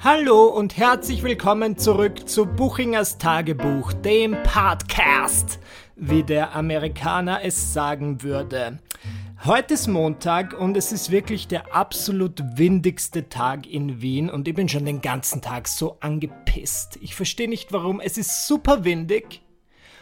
Hallo und herzlich willkommen zurück zu Buchingers Tagebuch, dem Podcast, wie der Amerikaner es sagen würde. Heute ist Montag und es ist wirklich der absolut windigste Tag in Wien und ich bin schon den ganzen Tag so angepisst. Ich verstehe nicht warum. Es ist super windig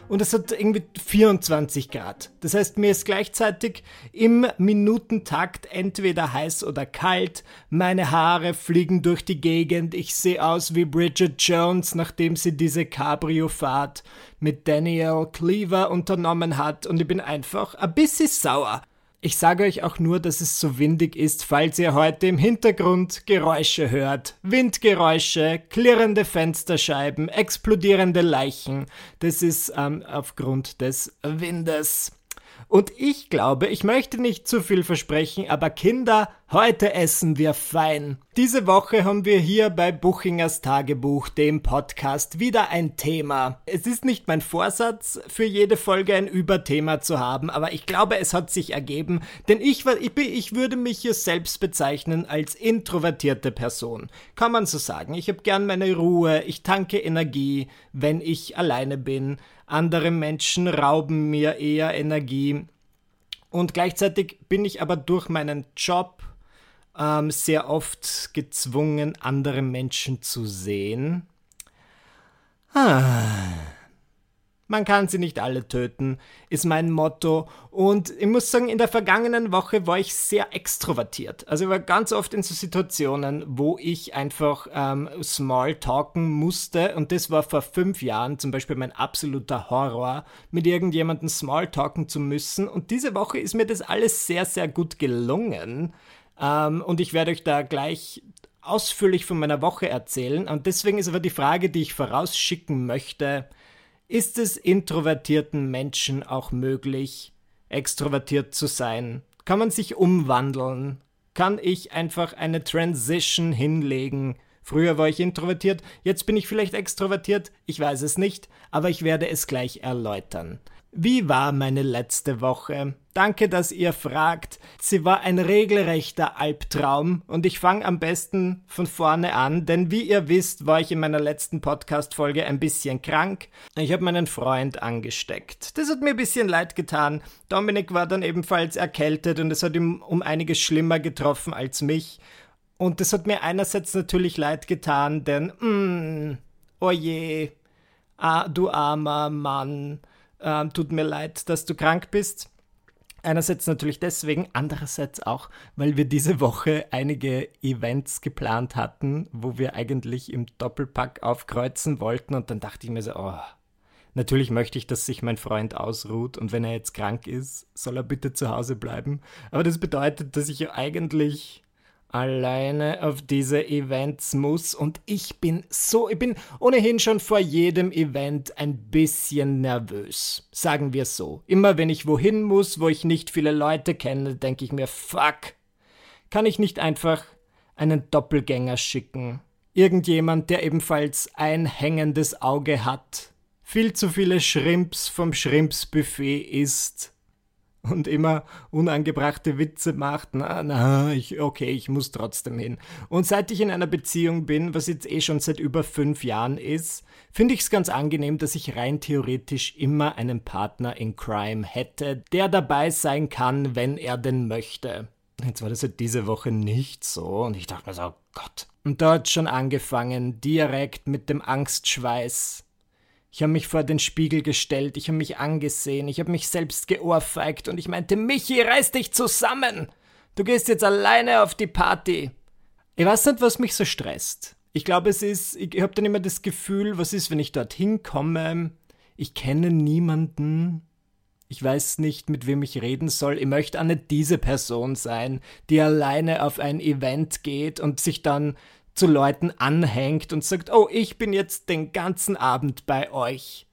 und es hat irgendwie 24 Grad. Das heißt, mir ist gleichzeitig im Minutentakt entweder heiß oder kalt, meine Haare fliegen durch die Gegend, ich sehe aus wie Bridget Jones, nachdem sie diese Cabrio-Fahrt mit Daniel Cleaver unternommen hat und ich bin einfach ein bisschen sauer. Ich sage euch auch nur, dass es so windig ist, falls ihr heute im Hintergrund Geräusche hört. Windgeräusche, klirrende Fensterscheiben, explodierende Leichen. Das ist ähm, aufgrund des Windes. Und ich glaube, ich möchte nicht zu viel versprechen, aber Kinder, heute essen wir fein. Diese Woche haben wir hier bei Buchingers Tagebuch, dem Podcast, wieder ein Thema. Es ist nicht mein Vorsatz, für jede Folge ein Überthema zu haben, aber ich glaube, es hat sich ergeben, denn ich, ich, ich würde mich hier selbst bezeichnen als introvertierte Person. Kann man so sagen. Ich habe gern meine Ruhe, ich tanke Energie, wenn ich alleine bin. Andere Menschen rauben mir eher Energie. Und gleichzeitig bin ich aber durch meinen Job ähm, sehr oft gezwungen, andere Menschen zu sehen. Ah. Man kann sie nicht alle töten, ist mein Motto. Und ich muss sagen, in der vergangenen Woche war ich sehr extrovertiert. Also ich war ganz oft in so Situationen, wo ich einfach ähm, small talken musste. Und das war vor fünf Jahren zum Beispiel mein absoluter Horror, mit irgendjemandem small talken zu müssen. Und diese Woche ist mir das alles sehr, sehr gut gelungen. Ähm, und ich werde euch da gleich ausführlich von meiner Woche erzählen. Und deswegen ist aber die Frage, die ich vorausschicken möchte, ist es introvertierten Menschen auch möglich, extrovertiert zu sein? Kann man sich umwandeln? Kann ich einfach eine Transition hinlegen? Früher war ich introvertiert, jetzt bin ich vielleicht extrovertiert, ich weiß es nicht, aber ich werde es gleich erläutern. Wie war meine letzte Woche? Danke, dass ihr fragt. Sie war ein regelrechter Albtraum und ich fange am besten von vorne an, denn wie ihr wisst, war ich in meiner letzten Podcast-Folge ein bisschen krank. Ich habe meinen Freund angesteckt. Das hat mir ein bisschen leid getan. Dominik war dann ebenfalls erkältet und es hat ihm um einiges schlimmer getroffen als mich. Und das hat mir einerseits natürlich leid getan, denn, mm, oh je, ah, du armer Mann ähm, tut mir leid, dass du krank bist. Einerseits natürlich deswegen, andererseits auch, weil wir diese Woche einige Events geplant hatten, wo wir eigentlich im Doppelpack aufkreuzen wollten und dann dachte ich mir so, oh, natürlich möchte ich, dass sich mein Freund ausruht und wenn er jetzt krank ist, soll er bitte zu Hause bleiben. Aber das bedeutet, dass ich eigentlich alleine auf diese Events muss und ich bin so, ich bin ohnehin schon vor jedem Event ein bisschen nervös. Sagen wir so. Immer wenn ich wohin muss, wo ich nicht viele Leute kenne, denke ich mir, fuck, kann ich nicht einfach einen Doppelgänger schicken? Irgendjemand, der ebenfalls ein hängendes Auge hat, viel zu viele Shrimps vom Shrimpsbuffet isst und immer unangebrachte Witze macht. Na, na, ich, okay, ich muss trotzdem hin. Und seit ich in einer Beziehung bin, was jetzt eh schon seit über fünf Jahren ist, finde ich es ganz angenehm, dass ich rein theoretisch immer einen Partner in Crime hätte, der dabei sein kann, wenn er denn möchte. Jetzt war das halt diese Woche nicht so und ich dachte mir so, oh Gott. Und dort schon angefangen, direkt mit dem Angstschweiß ich habe mich vor den Spiegel gestellt, ich habe mich angesehen, ich habe mich selbst geohrfeigt und ich meinte, Michi, reiß dich zusammen! Du gehst jetzt alleine auf die Party. Ich weiß nicht, was mich so stresst. Ich glaube, es ist, ich habe dann immer das Gefühl, was ist, wenn ich dorthin komme? Ich kenne niemanden. Ich weiß nicht, mit wem ich reden soll. Ich möchte auch nicht diese Person sein, die alleine auf ein Event geht und sich dann zu Leuten anhängt und sagt, oh, ich bin jetzt den ganzen Abend bei euch.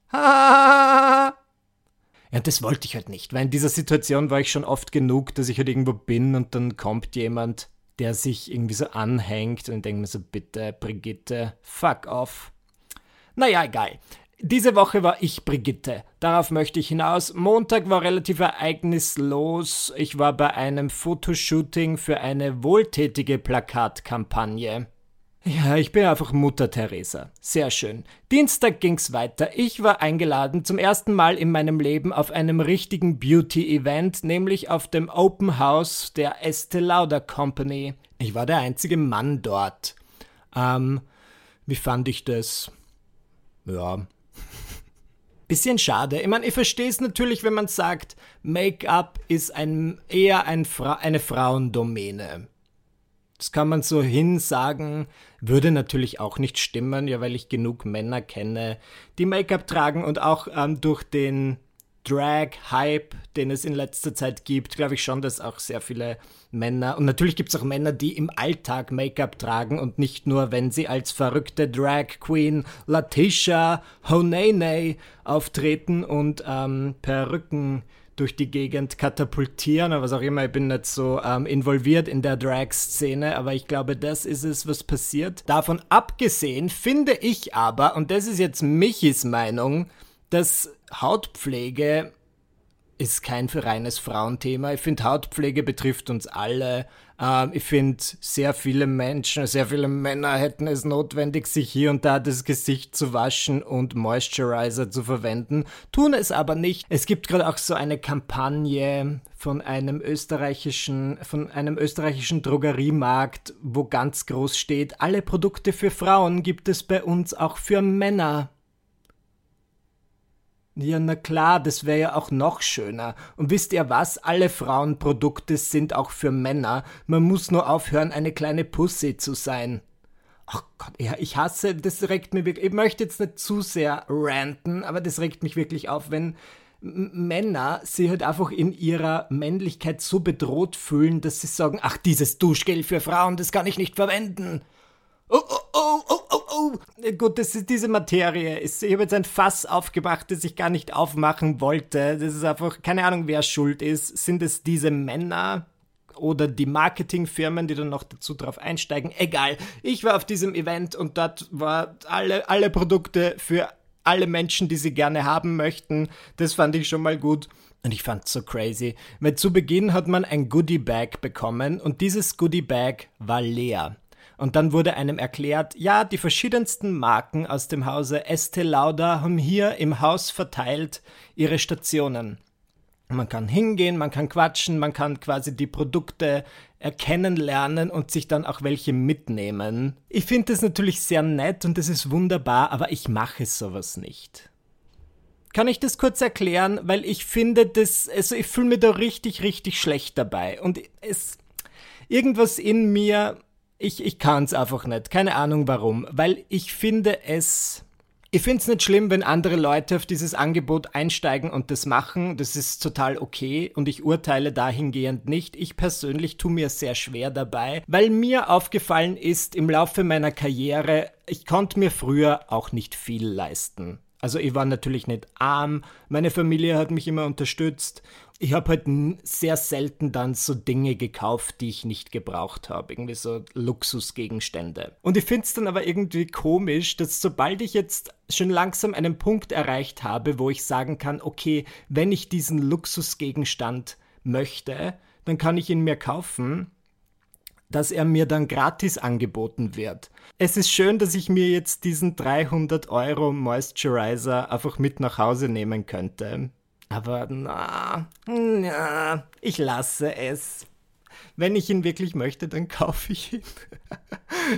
Ja, das wollte ich halt nicht, weil in dieser Situation war ich schon oft genug, dass ich halt irgendwo bin und dann kommt jemand, der sich irgendwie so anhängt und ich denke mir so, bitte, Brigitte, fuck off. Naja, egal. Diese Woche war ich Brigitte. Darauf möchte ich hinaus. Montag war relativ ereignislos. Ich war bei einem Fotoshooting für eine wohltätige Plakatkampagne. Ja, ich bin einfach Mutter Teresa. Sehr schön. Dienstag ging's weiter. Ich war eingeladen zum ersten Mal in meinem Leben auf einem richtigen Beauty-Event, nämlich auf dem Open House der Estee Lauder Company. Ich war der einzige Mann dort. Ähm, wie fand ich das? Ja. Bisschen schade. Ich meine, ich verstehe es natürlich, wenn man sagt, Make-up ist ein, eher ein Fra eine Frauendomäne. Das kann man so hinsagen, würde natürlich auch nicht stimmen, ja, weil ich genug Männer kenne, die Make-up tragen und auch ähm, durch den Drag-Hype, den es in letzter Zeit gibt, glaube ich schon, dass auch sehr viele Männer, und natürlich gibt es auch Männer, die im Alltag Make-up tragen und nicht nur, wenn sie als verrückte Drag Queen Latisha Honene auftreten und ähm, Perücken durch die Gegend katapultieren oder was auch immer. Ich bin nicht so ähm, involviert in der Drag-Szene, aber ich glaube, das ist es, was passiert. Davon abgesehen finde ich aber, und das ist jetzt Michis Meinung, dass Hautpflege ist kein reines Frauenthema. Ich finde, Hautpflege betrifft uns alle. Ähm, ich finde, sehr viele Menschen, sehr viele Männer hätten es notwendig, sich hier und da das Gesicht zu waschen und Moisturizer zu verwenden, tun es aber nicht. Es gibt gerade auch so eine Kampagne von einem österreichischen, von einem österreichischen Drogeriemarkt, wo ganz groß steht, alle Produkte für Frauen gibt es bei uns auch für Männer. Ja, na klar, das wäre ja auch noch schöner. Und wisst ihr was? Alle Frauenprodukte sind auch für Männer. Man muss nur aufhören, eine kleine Pussy zu sein. Ach Gott, ja, ich hasse, das regt mir wirklich, ich möchte jetzt nicht zu sehr ranten, aber das regt mich wirklich auf, wenn Männer sich halt einfach in ihrer Männlichkeit so bedroht fühlen, dass sie sagen, ach, dieses Duschgel für Frauen, das kann ich nicht verwenden. Oh, oh, oh, oh, oh, oh. Gut, das ist diese Materie. Ich habe jetzt ein Fass aufgemacht, das ich gar nicht aufmachen wollte. Das ist einfach, keine Ahnung, wer schuld ist. Sind es diese Männer? Oder die Marketingfirmen, die dann noch dazu drauf einsteigen. Egal. Ich war auf diesem Event und dort war alle, alle Produkte für alle Menschen, die sie gerne haben möchten. Das fand ich schon mal gut. Und ich fand's so crazy, weil zu Beginn hat man ein Goodie Bag bekommen und dieses Goodie Bag war leer. Und dann wurde einem erklärt, ja, die verschiedensten Marken aus dem Hause Estee Lauder haben hier im Haus verteilt ihre Stationen. Man kann hingehen, man kann quatschen, man kann quasi die Produkte erkennen lernen und sich dann auch welche mitnehmen. Ich finde das natürlich sehr nett und das ist wunderbar, aber ich mache sowas nicht. Kann ich das kurz erklären? Weil ich finde das, also ich fühle mich da richtig, richtig schlecht dabei. Und es, irgendwas in mir ich, ich kann es einfach nicht. Keine Ahnung warum. Weil ich finde es. Ich finde es nicht schlimm, wenn andere Leute auf dieses Angebot einsteigen und das machen. Das ist total okay und ich urteile dahingehend nicht. Ich persönlich tue mir sehr schwer dabei, weil mir aufgefallen ist im Laufe meiner Karriere, ich konnte mir früher auch nicht viel leisten. Also ich war natürlich nicht arm, meine Familie hat mich immer unterstützt. Ich habe halt sehr selten dann so Dinge gekauft, die ich nicht gebraucht habe. Irgendwie so Luxusgegenstände. Und ich finde es dann aber irgendwie komisch, dass sobald ich jetzt schon langsam einen Punkt erreicht habe, wo ich sagen kann, okay, wenn ich diesen Luxusgegenstand möchte, dann kann ich ihn mir kaufen dass er mir dann gratis angeboten wird. Es ist schön, dass ich mir jetzt diesen 300 Euro Moisturizer einfach mit nach Hause nehmen könnte. Aber na, na, ich lasse es. Wenn ich ihn wirklich möchte, dann kaufe ich ihn.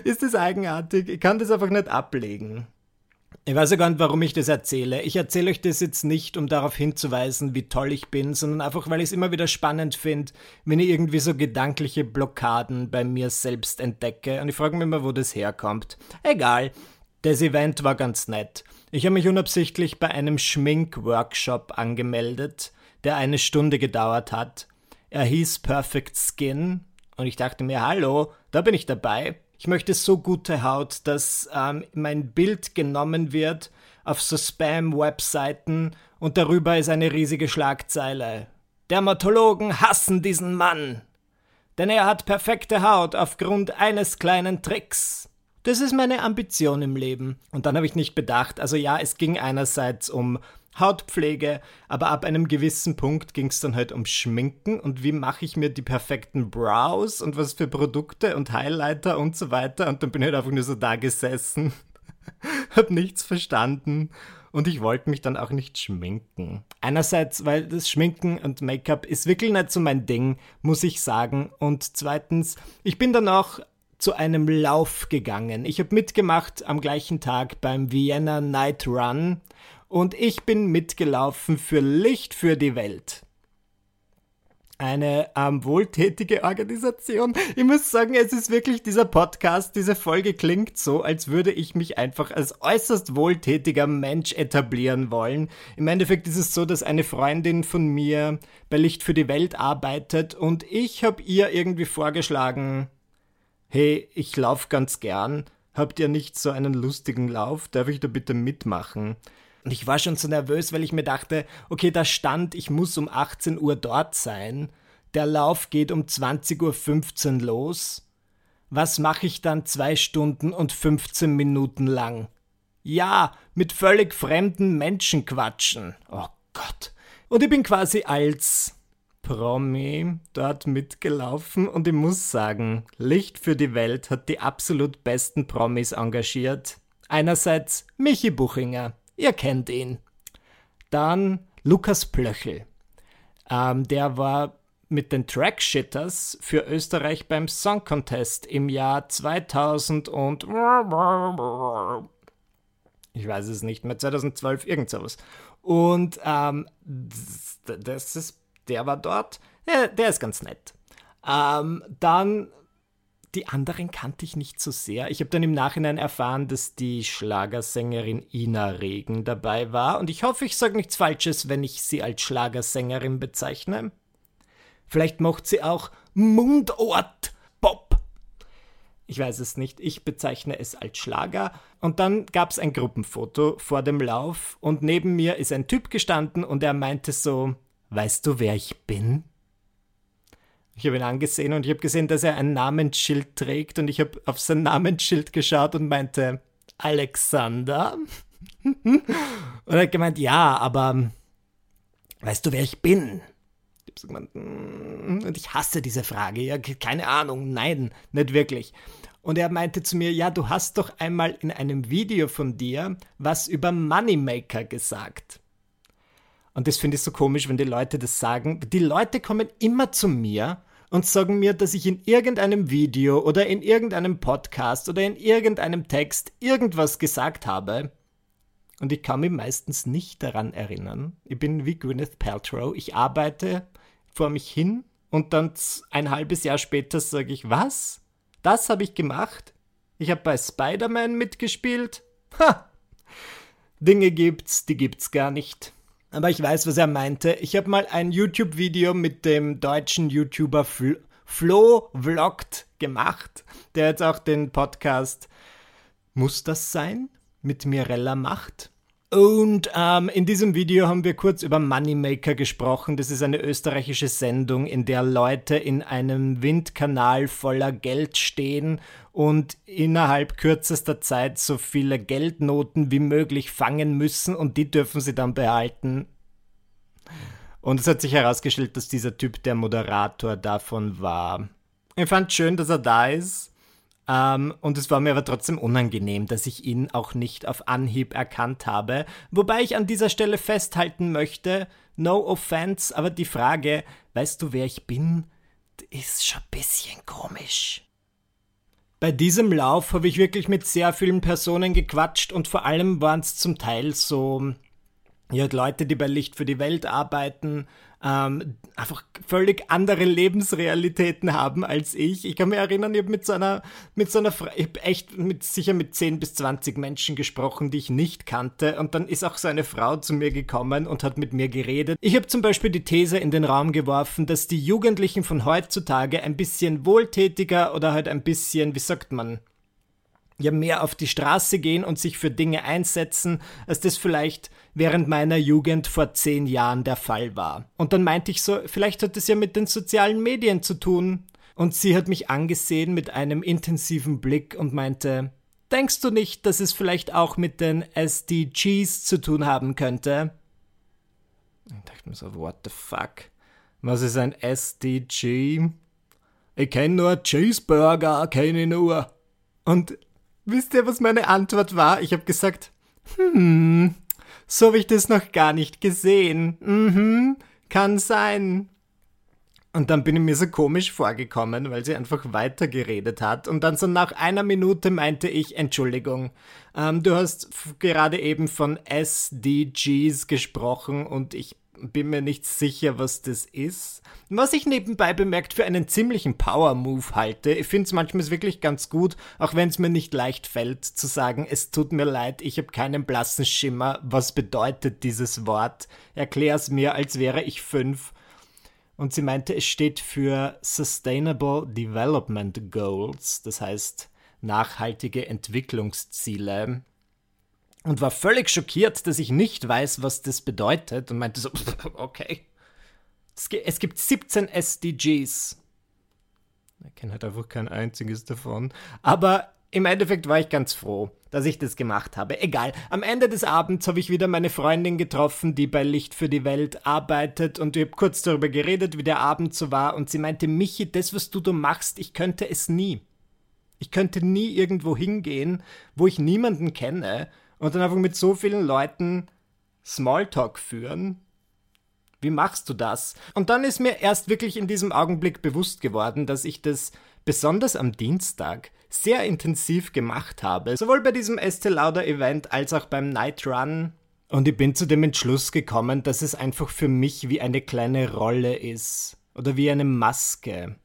ist das eigenartig? Ich kann das einfach nicht ablegen. Ich weiß ja gar nicht, warum ich das erzähle. Ich erzähle euch das jetzt nicht, um darauf hinzuweisen, wie toll ich bin, sondern einfach, weil ich es immer wieder spannend finde, wenn ich irgendwie so gedankliche Blockaden bei mir selbst entdecke. Und ich frage mich immer, wo das herkommt. Egal. Das Event war ganz nett. Ich habe mich unabsichtlich bei einem Schminkworkshop angemeldet, der eine Stunde gedauert hat. Er hieß Perfect Skin und ich dachte mir, hallo, da bin ich dabei. Ich möchte so gute Haut, dass ähm, mein Bild genommen wird auf so Spam-Webseiten und darüber ist eine riesige Schlagzeile. Dermatologen hassen diesen Mann, denn er hat perfekte Haut aufgrund eines kleinen Tricks. Das ist meine Ambition im Leben. Und dann habe ich nicht bedacht, also ja, es ging einerseits um Hautpflege, aber ab einem gewissen Punkt ging es dann halt um Schminken und wie mache ich mir die perfekten Brows und was für Produkte und Highlighter und so weiter. Und dann bin ich halt einfach nur so da gesessen, hab nichts verstanden und ich wollte mich dann auch nicht schminken. Einerseits, weil das Schminken und Make-up ist wirklich nicht so mein Ding, muss ich sagen. Und zweitens, ich bin dann auch zu einem Lauf gegangen. Ich habe mitgemacht am gleichen Tag beim Vienna Night Run und ich bin mitgelaufen für Licht für die Welt. Eine ähm, wohltätige Organisation. Ich muss sagen, es ist wirklich dieser Podcast, diese Folge klingt so, als würde ich mich einfach als äußerst wohltätiger Mensch etablieren wollen. Im Endeffekt ist es so, dass eine Freundin von mir bei Licht für die Welt arbeitet und ich habe ihr irgendwie vorgeschlagen, hey, ich lauf ganz gern, habt ihr nicht so einen lustigen Lauf, darf ich da bitte mitmachen? Und ich war schon so nervös, weil ich mir dachte, okay, da stand, ich muss um 18 Uhr dort sein. Der Lauf geht um 20.15 Uhr los. Was mache ich dann zwei Stunden und 15 Minuten lang? Ja, mit völlig fremden Menschen quatschen. Oh Gott. Und ich bin quasi als Promi dort mitgelaufen und ich muss sagen, Licht für die Welt hat die absolut besten Promis engagiert. Einerseits Michi Buchinger, Ihr kennt ihn. Dann Lukas Plöchel. Ähm, der war mit den Trackshitters für Österreich beim Song Contest im Jahr 2000 und ich weiß es nicht mehr, 2012, irgend sowas. Und ähm, das ist, der war dort, der, der ist ganz nett. Ähm, dann die anderen kannte ich nicht so sehr. Ich habe dann im Nachhinein erfahren, dass die Schlagersängerin Ina Regen dabei war. Und ich hoffe, ich sage nichts Falsches, wenn ich sie als Schlagersängerin bezeichne. Vielleicht macht sie auch Mundort Pop. Ich weiß es nicht. Ich bezeichne es als Schlager. Und dann gab es ein Gruppenfoto vor dem Lauf und neben mir ist ein Typ gestanden und er meinte so, weißt du, wer ich bin? Ich habe ihn angesehen und ich habe gesehen, dass er ein Namensschild trägt und ich habe auf sein Namensschild geschaut und meinte, Alexander? und er hat gemeint, ja, aber weißt du, wer ich bin? Ich habe so gemeint, mm, und ich hasse diese Frage, ja, keine Ahnung, nein, nicht wirklich. Und er meinte zu mir, ja, du hast doch einmal in einem Video von dir was über Moneymaker gesagt. Und das finde ich so komisch, wenn die Leute das sagen. Die Leute kommen immer zu mir und sagen mir, dass ich in irgendeinem Video oder in irgendeinem Podcast oder in irgendeinem Text irgendwas gesagt habe. Und ich kann mich meistens nicht daran erinnern. Ich bin wie Gwyneth Paltrow. Ich arbeite vor mich hin und dann ein halbes Jahr später sage ich, was? Das habe ich gemacht? Ich habe bei Spider-Man mitgespielt? Ha! Dinge gibt's, die gibt's gar nicht aber ich weiß, was er meinte. Ich habe mal ein YouTube-Video mit dem deutschen YouTuber Flo, Flo Vlogt gemacht, der jetzt auch den Podcast Muss das sein? mit Mirella macht. Und ähm, in diesem Video haben wir kurz über Moneymaker gesprochen. Das ist eine österreichische Sendung, in der Leute in einem Windkanal voller Geld stehen und innerhalb kürzester Zeit so viele Geldnoten wie möglich fangen müssen und die dürfen sie dann behalten. Und es hat sich herausgestellt, dass dieser Typ der Moderator davon war. Ich fand schön, dass er da ist. Ähm, und es war mir aber trotzdem unangenehm, dass ich ihn auch nicht auf Anhieb erkannt habe. Wobei ich an dieser Stelle festhalten möchte, no offense, aber die Frage, weißt du, wer ich bin, ist schon ein bisschen komisch. Bei diesem Lauf habe ich wirklich mit sehr vielen Personen gequatscht und vor allem waren es zum Teil so ja, Leute, die bei Licht für die Welt arbeiten, ähm, einfach völlig andere Lebensrealitäten haben als ich. Ich kann mich erinnern, ich habe mit so einer, mit so einer, ich habe echt mit, sicher mit 10 bis 20 Menschen gesprochen, die ich nicht kannte. Und dann ist auch so eine Frau zu mir gekommen und hat mit mir geredet. Ich habe zum Beispiel die These in den Raum geworfen, dass die Jugendlichen von heutzutage ein bisschen wohltätiger oder halt ein bisschen, wie sagt man, ja mehr auf die Straße gehen und sich für Dinge einsetzen, als das vielleicht während meiner Jugend vor zehn Jahren der Fall war. Und dann meinte ich so, vielleicht hat es ja mit den sozialen Medien zu tun. Und sie hat mich angesehen mit einem intensiven Blick und meinte, denkst du nicht, dass es vielleicht auch mit den SDGs zu tun haben könnte? Ich dachte mir so, what the fuck? Was ist ein SDG? Ich kenne nur Cheeseburger, kenne ich nur. Und wisst ihr, was meine Antwort war? Ich habe gesagt, hm, so habe ich das noch gar nicht gesehen. Mhm, kann sein. Und dann bin ich mir so komisch vorgekommen, weil sie einfach weitergeredet hat. Und dann so nach einer Minute meinte ich, Entschuldigung, ähm, du hast gerade eben von SDGs gesprochen und ich bin mir nicht sicher, was das ist. Was ich nebenbei bemerkt für einen ziemlichen Power-Move halte. Ich finde es manchmal wirklich ganz gut, auch wenn es mir nicht leicht fällt, zu sagen, es tut mir leid, ich habe keinen blassen Schimmer, was bedeutet dieses Wort. Erklär es mir, als wäre ich fünf und sie meinte, es steht für Sustainable Development Goals, das heißt nachhaltige Entwicklungsziele. Und war völlig schockiert, dass ich nicht weiß, was das bedeutet und meinte so, okay. Es gibt 17 SDGs. Ich kenne halt einfach kein einziges davon. Aber im Endeffekt war ich ganz froh, dass ich das gemacht habe. Egal. Am Ende des Abends habe ich wieder meine Freundin getroffen, die bei Licht für die Welt arbeitet und ich habe kurz darüber geredet, wie der Abend so war und sie meinte, Michi, das, was du da machst, ich könnte es nie. Ich könnte nie irgendwo hingehen, wo ich niemanden kenne und dann einfach mit so vielen Leuten Smalltalk führen. Wie machst du das? Und dann ist mir erst wirklich in diesem Augenblick bewusst geworden, dass ich das besonders am Dienstag sehr intensiv gemacht habe, sowohl bei diesem Estee Lauder Event als auch beim Night Run. Und ich bin zu dem Entschluss gekommen, dass es einfach für mich wie eine kleine Rolle ist oder wie eine Maske.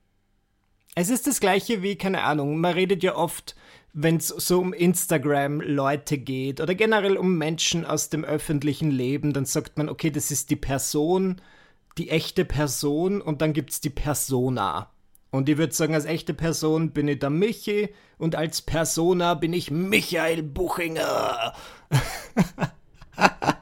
Es ist das gleiche wie, keine Ahnung, man redet ja oft, wenn es so um Instagram-Leute geht oder generell um Menschen aus dem öffentlichen Leben, dann sagt man, okay, das ist die Person, die echte Person und dann gibt es die Persona. Und ich würde sagen, als echte Person bin ich der Michi und als Persona bin ich Michael Buchinger.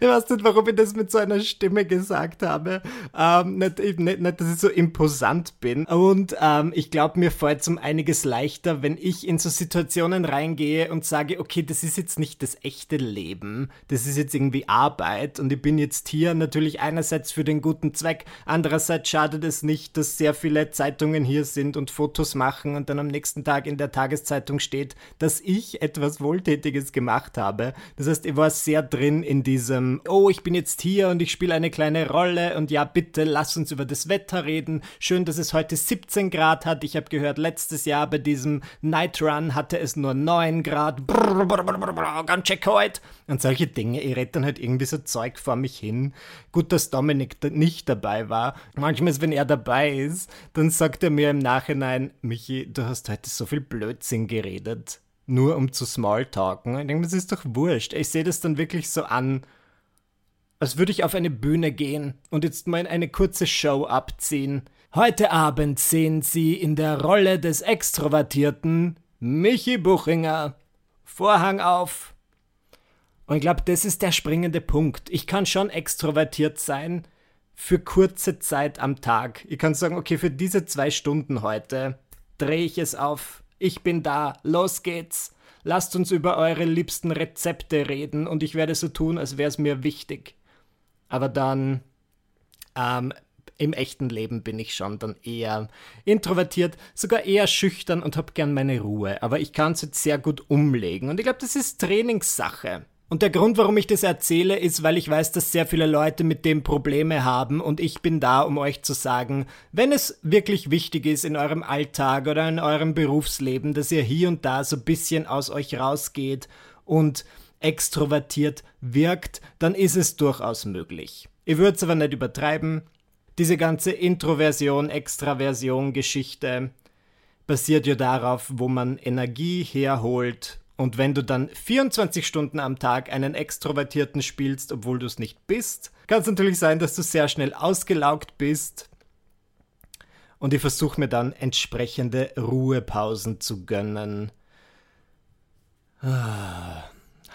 ich weiß nicht, warum ich das mit so einer Stimme gesagt habe. Ähm, nicht, nicht, nicht, dass ich so imposant bin. Und ähm, ich glaube, mir fällt es um einiges leichter, wenn ich in so Situationen reingehe und sage, okay, das ist jetzt nicht das echte Leben, das ist jetzt irgendwie Arbeit und ich bin jetzt hier natürlich einerseits für den guten Zweck, andererseits schadet es nicht, dass sehr viele Zeitungen hier sind und Fotos machen und dann am nächsten Tag in der Tageszeitung steht, dass ich etwas Wohltätiges gemacht habe. Das heißt, ich war sehr drin in diesem ähm, oh, ich bin jetzt hier und ich spiele eine kleine Rolle und ja, bitte lass uns über das Wetter reden. Schön, dass es heute 17 Grad hat. Ich habe gehört, letztes Jahr bei diesem Night Run hatte es nur 9 Grad. Brrr, brrr, brrr, ganz check heute. Und solche Dinge. Ich rede dann halt irgendwie so Zeug vor mich hin. Gut, dass Dominik nicht dabei war. Manchmal, wenn er dabei ist, dann sagt er mir im Nachhinein, Michi, du hast heute so viel Blödsinn geredet nur um zu smalltalken. Ich denke, das ist doch wurscht. Ich sehe das dann wirklich so an, als würde ich auf eine Bühne gehen und jetzt mal eine kurze Show abziehen. Heute Abend sehen Sie in der Rolle des Extrovertierten Michi Buchinger. Vorhang auf. Und ich glaube, das ist der springende Punkt. Ich kann schon extrovertiert sein für kurze Zeit am Tag. Ich kann sagen, okay, für diese zwei Stunden heute drehe ich es auf. Ich bin da. Los geht's. Lasst uns über eure liebsten Rezepte reden und ich werde so tun, als wäre es mir wichtig aber dann ähm, im echten Leben bin ich schon dann eher introvertiert, sogar eher schüchtern und habe gern meine Ruhe. Aber ich kann es jetzt sehr gut umlegen. Und ich glaube, das ist Trainingssache. Und der Grund, warum ich das erzähle, ist, weil ich weiß, dass sehr viele Leute mit dem Probleme haben und ich bin da, um euch zu sagen, wenn es wirklich wichtig ist in eurem Alltag oder in eurem Berufsleben, dass ihr hier und da so ein bisschen aus euch rausgeht und extrovertiert wirkt, dann ist es durchaus möglich. Ich würde es aber nicht übertreiben. Diese ganze Introversion, Extraversion Geschichte basiert ja darauf, wo man Energie herholt. Und wenn du dann 24 Stunden am Tag einen Extrovertierten spielst, obwohl du es nicht bist, kann es natürlich sein, dass du sehr schnell ausgelaugt bist. Und ich versuche mir dann entsprechende Ruhepausen zu gönnen. Ah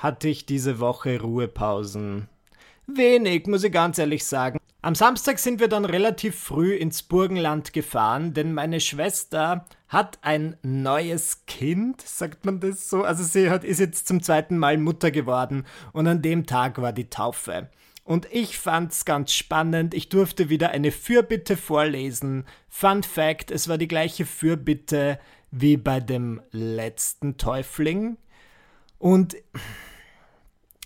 hatte ich diese Woche Ruhepausen. Wenig, muss ich ganz ehrlich sagen. Am Samstag sind wir dann relativ früh ins Burgenland gefahren, denn meine Schwester hat ein neues Kind, sagt man das so? Also sie hat, ist jetzt zum zweiten Mal Mutter geworden und an dem Tag war die Taufe. und ich fand's ganz spannend. Ich durfte wieder eine Fürbitte vorlesen. Fun Fact: Es war die gleiche Fürbitte wie bei dem letzten Täufling. Und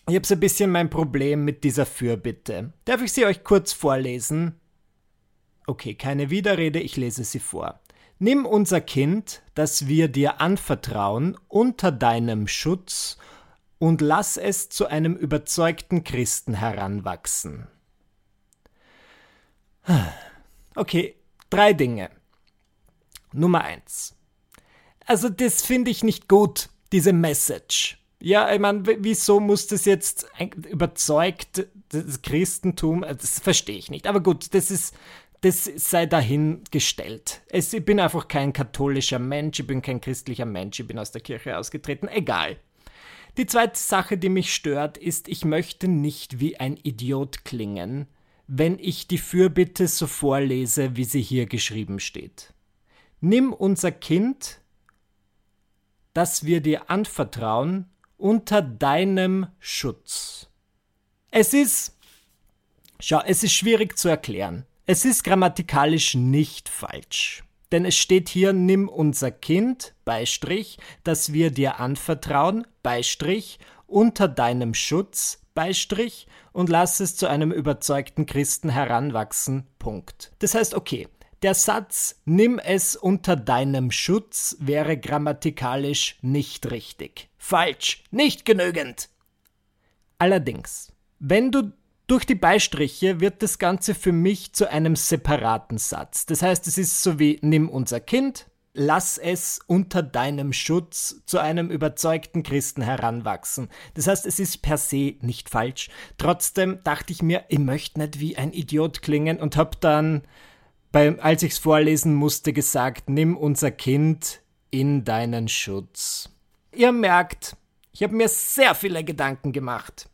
ich habe so ein bisschen mein Problem mit dieser Fürbitte. Darf ich sie euch kurz vorlesen? Okay, keine Widerrede, ich lese sie vor. Nimm unser Kind, das wir dir anvertrauen, unter deinem Schutz und lass es zu einem überzeugten Christen heranwachsen. Okay, drei Dinge. Nummer eins. Also das finde ich nicht gut, diese Message. Ja, ich meine, wieso muss das jetzt überzeugt, das Christentum, äh, das verstehe ich nicht. Aber gut, das ist, das sei dahingestellt. Es, ich bin einfach kein katholischer Mensch, ich bin kein christlicher Mensch, ich bin aus der Kirche ausgetreten, egal. Die zweite Sache, die mich stört, ist, ich möchte nicht wie ein Idiot klingen, wenn ich die Fürbitte so vorlese, wie sie hier geschrieben steht. Nimm unser Kind, das wir dir anvertrauen, unter deinem Schutz. Es ist, schau, es ist schwierig zu erklären. Es ist grammatikalisch nicht falsch. Denn es steht hier, nimm unser Kind, Beistrich, das wir dir anvertrauen, Beistrich, unter deinem Schutz, Beistrich, und lass es zu einem überzeugten Christen heranwachsen, Punkt. Das heißt, okay, der Satz, nimm es unter deinem Schutz, wäre grammatikalisch nicht richtig. Falsch, nicht genügend. Allerdings, wenn du durch die Beistriche wird das Ganze für mich zu einem separaten Satz. Das heißt, es ist so wie nimm unser Kind, lass es unter deinem Schutz zu einem überzeugten Christen heranwachsen. Das heißt, es ist per se nicht falsch. Trotzdem dachte ich mir, ich möchte nicht wie ein Idiot klingen und habe dann, beim, als ich es vorlesen musste, gesagt, nimm unser Kind in deinen Schutz. Ihr merkt, ich habe mir sehr viele Gedanken gemacht.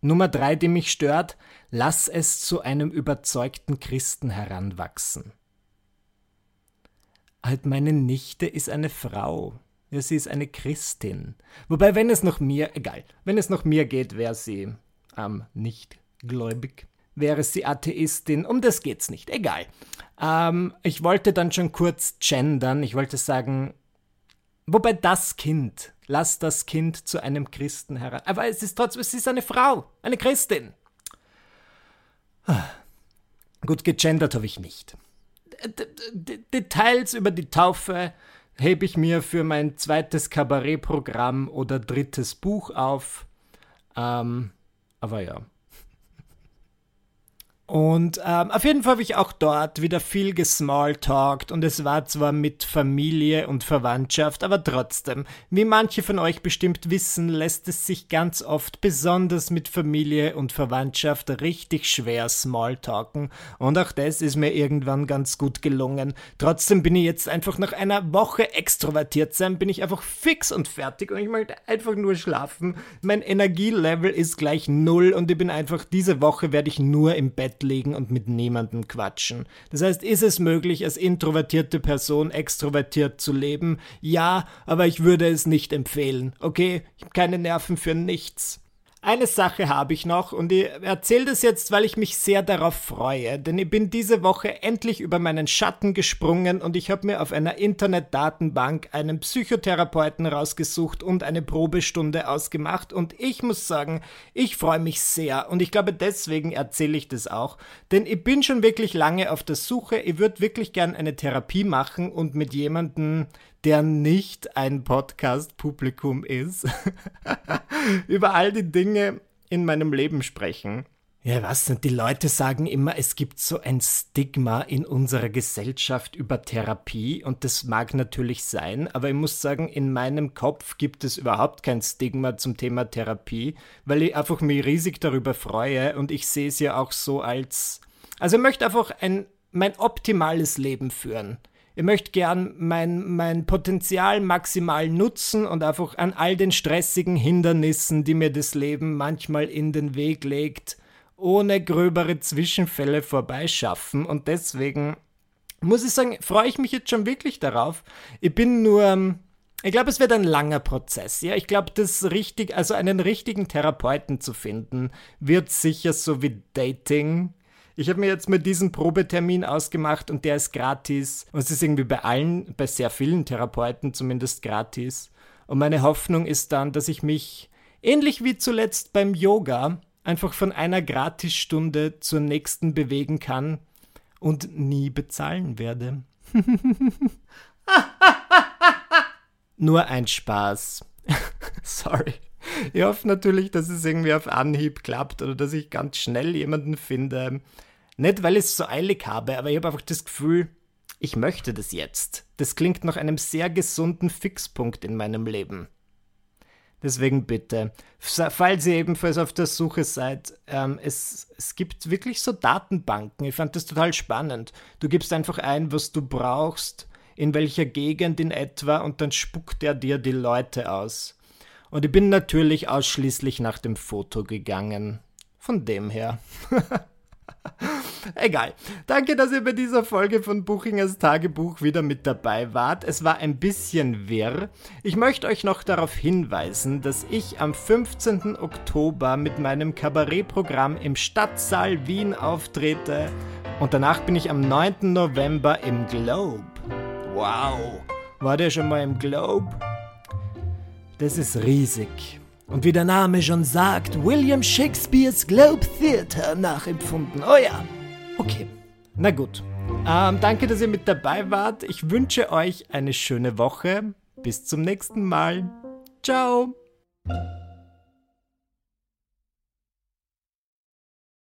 Nummer drei, die mich stört, lass es zu einem überzeugten Christen heranwachsen. Halt, meine Nichte ist eine Frau. Ja, sie ist eine Christin. Wobei, wenn es nach mir, egal, wenn es nach mir geht, wäre sie ähm, nicht gläubig. Wäre sie Atheistin, um das geht's nicht, egal. Ähm, ich wollte dann schon kurz gendern, ich wollte sagen, wobei das Kind lass das Kind zu einem Christen heran. Aber es ist trotzdem, es ist eine Frau, eine Christin. Gut, gegendert habe ich nicht. Details über die Taufe hebe ich mir für mein zweites Kabarettprogramm oder drittes Buch auf. Ähm, aber ja. Und ähm, auf jeden Fall habe ich auch dort wieder viel gesmalltalkt und es war zwar mit Familie und Verwandtschaft, aber trotzdem, wie manche von euch bestimmt wissen, lässt es sich ganz oft, besonders mit Familie und Verwandtschaft, richtig schwer smalltalken und auch das ist mir irgendwann ganz gut gelungen. Trotzdem bin ich jetzt einfach nach einer Woche extrovertiert sein, bin ich einfach fix und fertig und ich möchte einfach nur schlafen. Mein Energielevel ist gleich null und ich bin einfach, diese Woche werde ich nur im Bett legen und mit niemandem quatschen. Das heißt, ist es möglich, als introvertierte Person extrovertiert zu leben? Ja, aber ich würde es nicht empfehlen. Okay, ich habe keine Nerven für nichts. Eine Sache habe ich noch und ich erzähle das jetzt, weil ich mich sehr darauf freue, denn ich bin diese Woche endlich über meinen Schatten gesprungen und ich habe mir auf einer Internetdatenbank einen Psychotherapeuten rausgesucht und eine Probestunde ausgemacht und ich muss sagen, ich freue mich sehr und ich glaube deswegen erzähle ich das auch, denn ich bin schon wirklich lange auf der Suche, ich würde wirklich gern eine Therapie machen und mit jemandem der nicht ein Podcast-Publikum ist, über all die Dinge in meinem Leben sprechen. Ja, was denn? Die Leute sagen immer, es gibt so ein Stigma in unserer Gesellschaft über Therapie und das mag natürlich sein, aber ich muss sagen, in meinem Kopf gibt es überhaupt kein Stigma zum Thema Therapie, weil ich einfach mich riesig darüber freue und ich sehe es ja auch so als, also ich möchte einfach ein, mein optimales Leben führen ich möchte gern mein, mein Potenzial maximal nutzen und einfach an all den stressigen Hindernissen, die mir das Leben manchmal in den Weg legt, ohne gröbere Zwischenfälle vorbeischaffen. Und deswegen muss ich sagen, freue ich mich jetzt schon wirklich darauf. Ich bin nur, ich glaube, es wird ein langer Prozess. Ja, ich glaube, das richtig, also einen richtigen Therapeuten zu finden, wird sicher so wie Dating. Ich habe mir jetzt mal diesen Probetermin ausgemacht und der ist gratis. Und es ist irgendwie bei allen, bei sehr vielen Therapeuten zumindest gratis. Und meine Hoffnung ist dann, dass ich mich ähnlich wie zuletzt beim Yoga einfach von einer Gratisstunde zur nächsten bewegen kann und nie bezahlen werde. Nur ein Spaß. Sorry. Ich hoffe natürlich, dass es irgendwie auf Anhieb klappt oder dass ich ganz schnell jemanden finde. Nicht, weil ich es so eilig habe, aber ich habe einfach das Gefühl, ich möchte das jetzt. Das klingt nach einem sehr gesunden Fixpunkt in meinem Leben. Deswegen bitte, falls ihr ebenfalls auf der Suche seid, ähm, es, es gibt wirklich so Datenbanken. Ich fand das total spannend. Du gibst einfach ein, was du brauchst in welcher Gegend in etwa und dann spuckt er dir die Leute aus. Und ich bin natürlich ausschließlich nach dem Foto gegangen. Von dem her. Egal. Danke, dass ihr bei dieser Folge von Buchingers Tagebuch wieder mit dabei wart. Es war ein bisschen wirr. Ich möchte euch noch darauf hinweisen, dass ich am 15. Oktober mit meinem Kabarettprogramm im Stadtsaal Wien auftrete und danach bin ich am 9. November im Globe. Wow. War der schon mal im Globe? Das ist riesig. Und wie der Name schon sagt, William Shakespeares Globe Theatre nachempfunden. Oh ja. Okay. Na gut. Ähm, danke, dass ihr mit dabei wart. Ich wünsche euch eine schöne Woche. Bis zum nächsten Mal. Ciao.